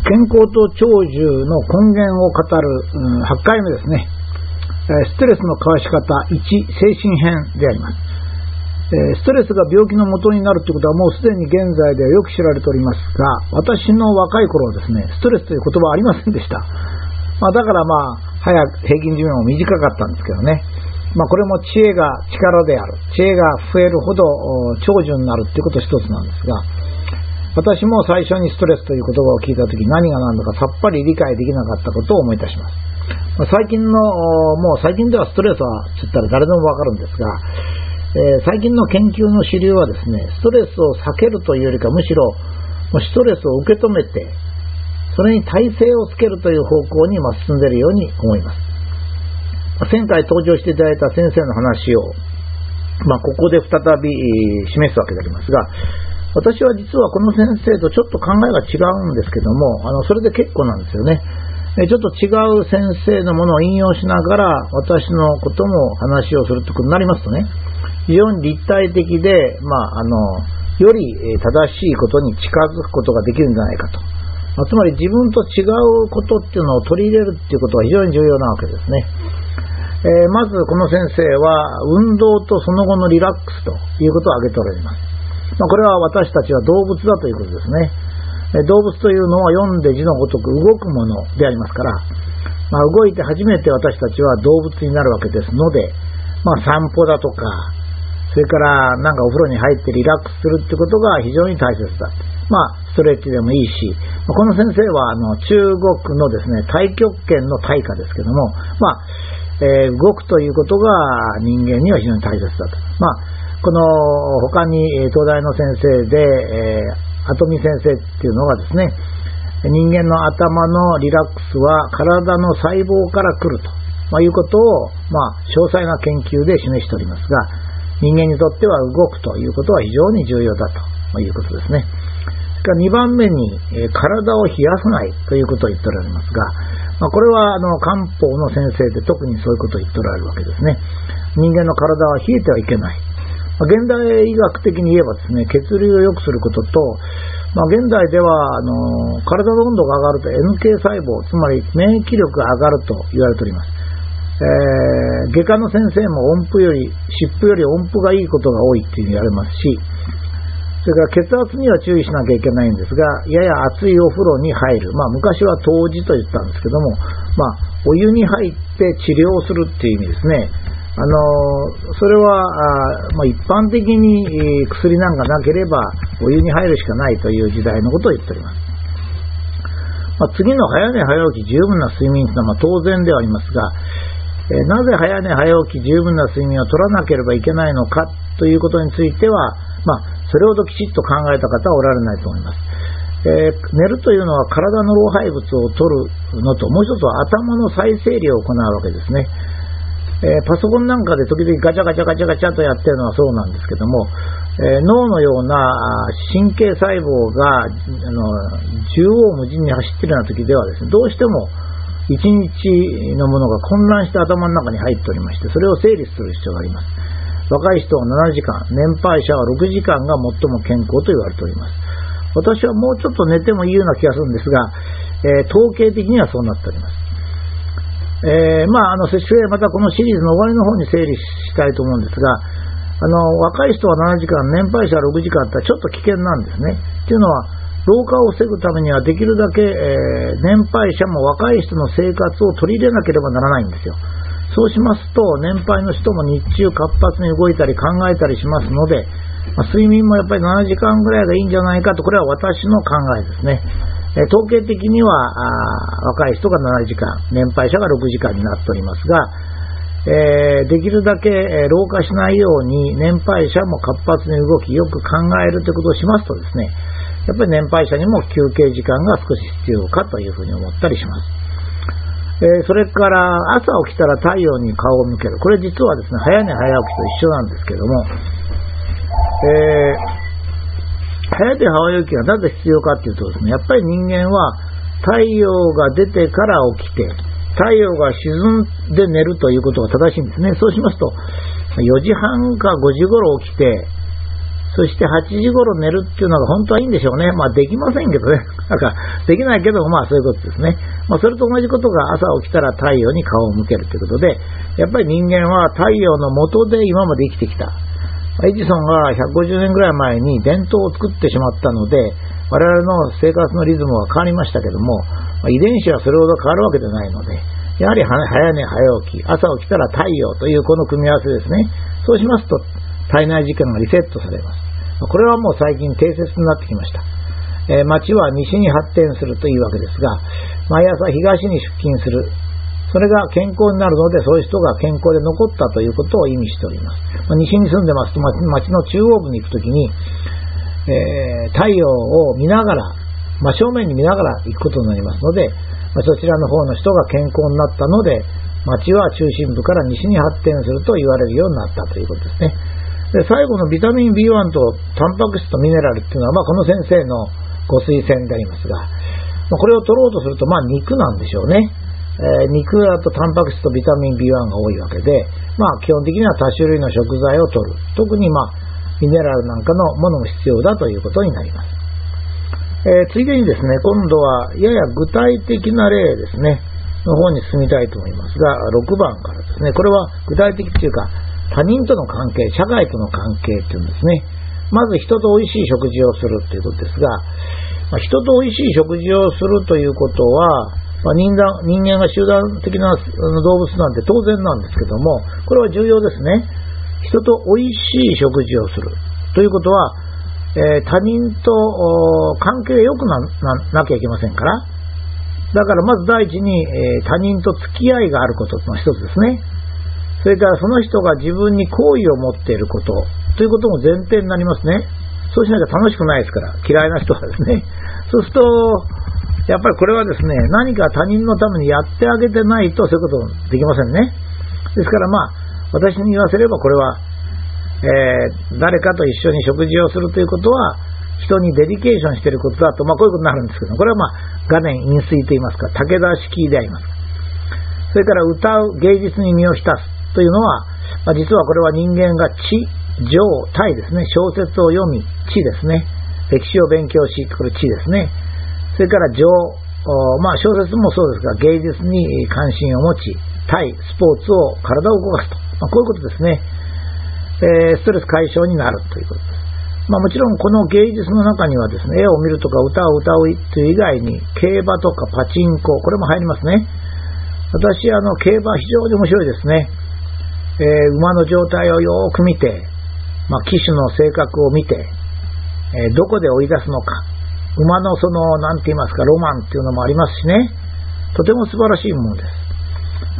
健康と長寿の根源を語る、うん、8回目ですね。ストレスのかわし方1、精神編であります。ストレスが病気の元になるということはもうすでに現在ではよく知られておりますが、私の若い頃はですね、ストレスという言葉はありませんでした。まあ、だからまあ、早く平均寿命も短かったんですけどね。まあ、これも知恵が力である。知恵が増えるほど長寿になるっていうこと一つなんですが、私も最初にストレスという言葉を聞いたとき何が何だかさっぱり理解できなかったことを思い出します。最近の、もう最近ではストレスはつったら誰でもわかるんですが、えー、最近の研究の主流はですね、ストレスを避けるというよりかむしろ、ストレスを受け止めて、それに耐性をつけるという方向に進んでいるように思います。前回登場していただいた先生の話を、まあ、ここで再び示すわけでありますが、私は実はこの先生とちょっと考えが違うんですけども、あのそれで結構なんですよね。ちょっと違う先生のものを引用しながら私のことも話をするということになりますとね、非常に立体的で、まあ、あのより正しいことに近づくことができるんじゃないかと。まあ、つまり自分と違うことっていうのを取り入れるっていうことが非常に重要なわけですね。えー、まずこの先生は運動とその後のリラックスということを挙げております。まあ、これは私たちは動物だということですね。動物というのは読んで字のごとく動くものでありますから、まあ、動いて初めて私たちは動物になるわけですので、まあ、散歩だとか、それからなんかお風呂に入ってリラックスするってことが非常に大切だ。まあ、ストレッチでもいいし、この先生はあの中国のですね、太極拳の大家ですけども、まあ、えー、動くということが人間には非常に大切だと。まあ、この他に東大の先生で、えー、アトミ先生っていうのがですね、人間の頭のリラックスは体の細胞から来ると、まあ、いうことを、まあ、詳細な研究で示しておりますが、人間にとっては動くということは非常に重要だということですね。それから2番目に、え体を冷やさないということを言っておられますが、まあ、これはあの漢方の先生で特にそういうことを言っておられるわけですね。人間の体は冷えてはいけない。ま、現代医学的に言えばですね、血流を良くすることと、まあ、現代ではあの体の温度が上がると NK 細胞、つまり免疫力が上がると言われております。えー、外科の先生も音符より、湿布より音符がいいことが多いっていうふうに言われますし、それから血圧には注意しなきゃいけないんですが、やや熱いお風呂に入る。まあ昔は湯治と言ったんですけども、まあお湯に入って治療するっていう意味ですね。あの、それは、あまあ、一般的に薬なんかなければお湯に入るしかないという時代のことを言っております。まあ、次の早寝早起き十分な睡眠というのはま当然ではありますが、えなぜ早寝早起き十分な睡眠を取らなければいけないのかということについては、まあ、それほどきちっと考えた方はおられないと思います。えー、寝るというのは体の老廃物を取るのと、もう一つは頭の再整理を行うわけですね。えー、パソコンなんかで時々ガチャガチャガチャガチャとやってるのはそうなんですけども、えー、脳のような神経細胞があの縦横無尽に走ってるような時ではですね、どうしても一日のものが混乱して頭の中に入っておりまして、それを整理する必要があります。若い人は7時間、年配者は6時間が最も健康と言われております。私はもうちょっと寝てもいいような気がするんですが、えー、統計的にはそうなっております。えー、まあ、あの、接種またこのシリーズの終わりの方に整理したいと思うんですが、あの、若い人は7時間、年配者は6時間ってちょっと危険なんですね。っていうのは、老化を防ぐためにはできるだけ、えー、年配者も若い人の生活を取り入れなければならないんですよ。そうしますと、年配の人も日中活発に動いたり考えたりしますので、まあ、睡眠もやっぱり7時間ぐらいがいいんじゃないかと、これは私の考えですね。え統計的には若い人が7時間、年配者が6時間になっておりますが、え、できるだけ、老化しないように年配者も活発に動き、よく考えるということをしますとですね、やっぱり年配者にも休憩時間が少し必要かというふうに思ったりします。え、それから朝起きたら太陽に顔を向ける。これ実はですね、早寝早起きと一緒なんですけども、えー、早寝早起きがなぜ必要かっていうとですね、やっぱり人間は太陽が出てから起きて、太陽が沈んで寝るということが正しいんですね。そうしますと、4時半か5時頃起きて、そして8時頃寝るっていうのが本当はいいんでしょうね。まあできませんけどね。なんかできないけど、まあそういうことですね。まあそれと同じことが朝起きたら太陽に顔を向けるということで、やっぱり人間は太陽の下で今まで生きてきた。エジソンが150年ぐらい前に伝統を作ってしまったので、我々の生活のリズムは変わりましたけども、遺伝子はそれほど変わるわけではないので、やはり早寝早起き、朝起きたら太陽というこの組み合わせですね。そうしますと、体内時間がリセットされます。これはもう最近定説になってきました。え、町は西に発展するというわけですが、毎朝東に出勤する。それが健康になるので、そういう人が健康で残ったということを意味しております。まあ、西に住んでますと、町の中央部に行くときに、えー、太陽を見ながら、真正面に見ながら行くことになりますので、まあ、そちらの方の人が健康になったので、町は中心部から西に発展すると言われるようになったということですね。で最後のビタミン B1 とタンパク質とミネラルっていうのは、まあ、この先生のご推薦でありますが、まあ、これを取ろうとすると、まあ、肉なんでしょうね。えー、肉だとタンパク質とビタミン B1 が多いわけで、まあ、基本的には多種類の食材を取る。特に、まあ、ミネラルなんかのものも必要だということになります。えー、ついでにですね、今度はやや具体的な例ですね、の方に進みたいと思いますが、6番からですね、これは具体的というか、他人との関係、社会との関係っていうんですね。まず人と美味しい食事をするということですが、まあ、人と美味しい食事をするということは、まあ、人人間が集団的な動物なんて当然なんですけども、これは重要ですね。人と美味しい食事をするということは、えー、他人と関係が良くななきゃいけませんから、だからまず第一に、えー、他人と付き合いがあることの一つですね。それからその人が自分に好意を持っていることということも前提になりますね。そうしなきゃ楽しくないですから、嫌いな人はですね。そうすると、やっぱりこれはですね、何か他人のためにやってあげてないとそういうことできませんね。ですからまあ、私に言わせればこれは、えー、誰かと一緒に食事をするということは、人にデリケーションしていることだと、まあこういうことになるんですけど、これはまあ、画面飲水と言いますか、武田式であります。それから歌う芸術に身を浸す。というのは、まあ、実はこれは人間が知、情、体ですね、小説を読み、知ですね、歴史を勉強し、これ知ですね、それから情、まあ、小説もそうですが、芸術に関心を持ち、体、スポーツを、体を動かすと、まあ、こういうことですね、えー、ストレス解消になるということです。まあ、もちろんこの芸術の中にはですね、絵を見るとか歌を歌うという以外に、競馬とかパチンコ、これも入りますね。私、あの、競馬非常に面白いですね。えー、馬の状態をよーく見て、まあ、騎手の性格を見て、えー、どこで追い出すのか、馬のその、なんて言いますか、ロマンっていうのもありますしね、とても素晴らしいものです。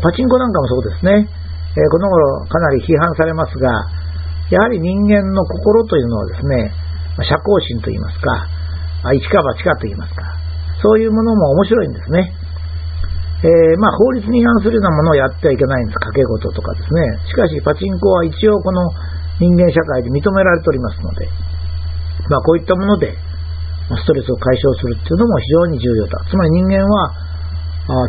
パチンコなんかもそうですね、えー、この頃かなり批判されますが、やはり人間の心というのはですね、社交心と言いますか、一か八かと言いますか、そういうものも面白いんですね。えー、まあ、法律に違反するようなものをやってはいけないんです。賭け事とかですね。しかし、パチンコは一応この人間社会で認められておりますので、まあ、こういったもので、ストレスを解消するっていうのも非常に重要だ。つまり人間は、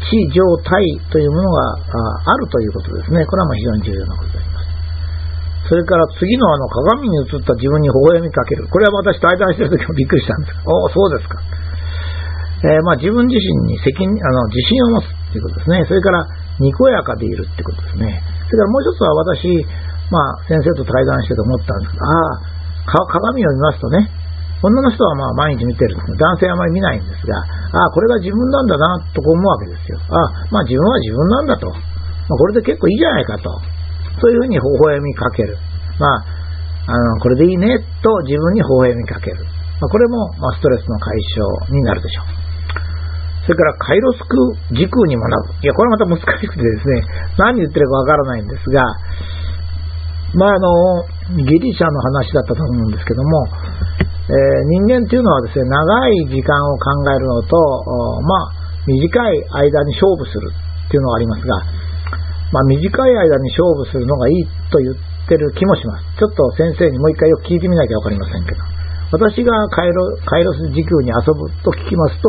地上体というものがあるということですね。これはまあ非常に重要なことであります。それから次のあの鏡に映った自分に微笑みかける。これは私対談してる時もびっくりしたんです。お お、そうですか。えー、まあ、自分自身に責任あの自信を持つということですね。それから、にこやかでいるってことですね。それからもう一つは私、まあ、先生と対談してて思ったんですけど、ああ、鏡を見ますとね、女の人はまあ毎日見てるんです、男性はあまり見ないんですが、ああ、これが自分なんだな、と思うわけですよ。ああ、まあ自分は自分なんだと。まあ、これで結構いいじゃないかと。そういうふうに微笑みかける。まあ、あの、これでいいね、と自分に微笑みかける。まあ、これも、まあ、ストレスの解消になるでしょう。それからカイロスク時空に学ぶ。いや、これまた難しくてですね、何言ってるかわからないんですが、まあ、あの、ギリシャの話だったと思うんですけども、え、人間っていうのはですね、長い時間を考えるのと、まあ、短い間に勝負するっていうのがありますが、まあ、短い間に勝負するのがいいと言ってる気もします。ちょっと先生にもう一回よく聞いてみなきゃわかりませんけど、私がカイロカイロス時空に遊ぶと聞きますと、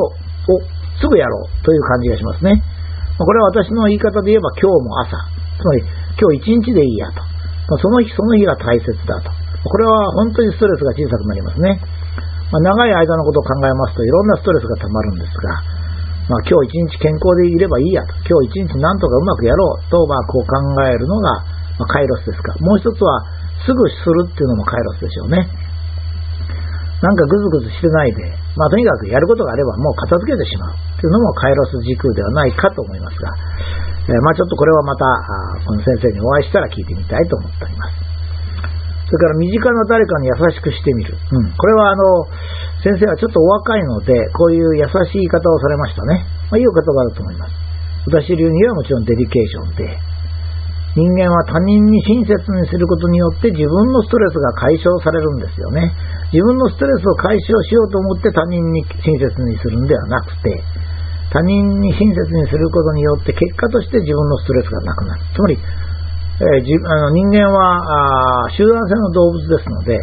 お、すぐやろうという感じがしますね。これは私の言い方で言えば今日も朝、つまり今日一日でいいやと。その日その日が大切だと。これは本当にストレスが小さくなりますね。まあ、長い間のことを考えますといろんなストレスがたまるんですが、まあ、今日一日健康でいればいいやと、今日一日なんとかうまくやろうと、まあ、こう考えるのが、ま、カイロスですか。もう一つは、すぐするっていうのもカイロスでしょうね。なんかぐずぐずしてないで、まあ、とにかくやることがあればもう片付けてしまうっていうのもカイロス時空ではないかと思いますが、えー、まあちょっとこれはまた、この先生にお会いしたら聞いてみたいと思っております。それから身近な誰かに優しくしてみる。うん、これはあの、先生はちょっとお若いので、こういう優しい言い方をされましたね。まあ、いいお言葉だと思います。私流にはもちろんデリケーションで、人間は他人に親切にすることによって自分のストレスが解消されるんですよね。自分のストレスを解消しようと思って他人に親切にするんではなくて、他人に親切にすることによって結果として自分のストレスがなくなる。つまり、えー、じあの人間はあ集団性の動物ですので、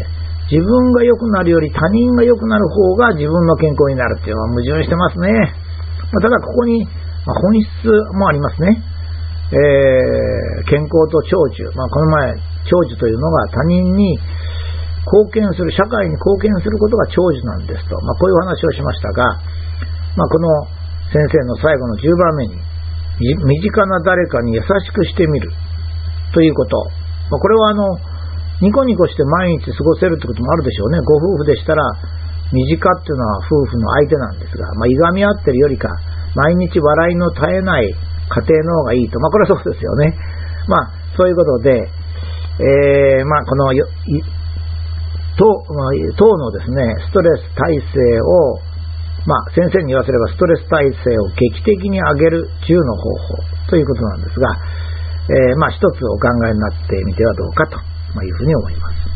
自分が良くなるより他人が良くなる方が自分の健康になるっていうのは矛盾してますね。まあ、ただここに、まあ、本質もありますね。えー、健康と長寿。まあ、この前、長寿というのが他人に貢献する、社会に貢献することが長寿なんですと。まあ、こういう話をしましたが、まあ、この先生の最後の10番目に、身近な誰かに優しくしてみる。ということ。まあ、これはあの、ニコニコして毎日過ごせるってこともあるでしょうね。ご夫婦でしたら、身近っていうのは夫婦の相手なんですが、まあ、いがみ合ってるよりか、毎日笑いの絶えない家庭の方がいいと。まあ、これはそうですよね。まあ、そういうことで、えー、まあ、この党、党のですね、ストレス耐性を、まあ、先生に言わせればストレス耐性を劇的に上げる10の方法ということなんですが、えー、まあ一つお考えになってみてはどうかというふうに思います。